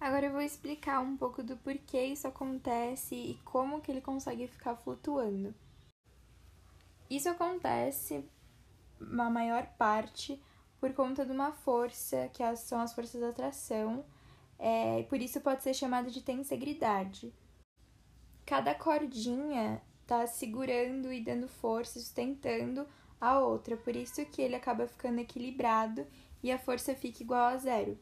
Agora eu vou explicar um pouco do porquê isso acontece e como que ele consegue ficar flutuando. Isso acontece, na maior parte, por conta de uma força, que são as forças da atração, é, por isso pode ser chamada de tensegridade. Cada cordinha está segurando e dando força, sustentando a outra, por isso que ele acaba ficando equilibrado e a força fica igual a zero.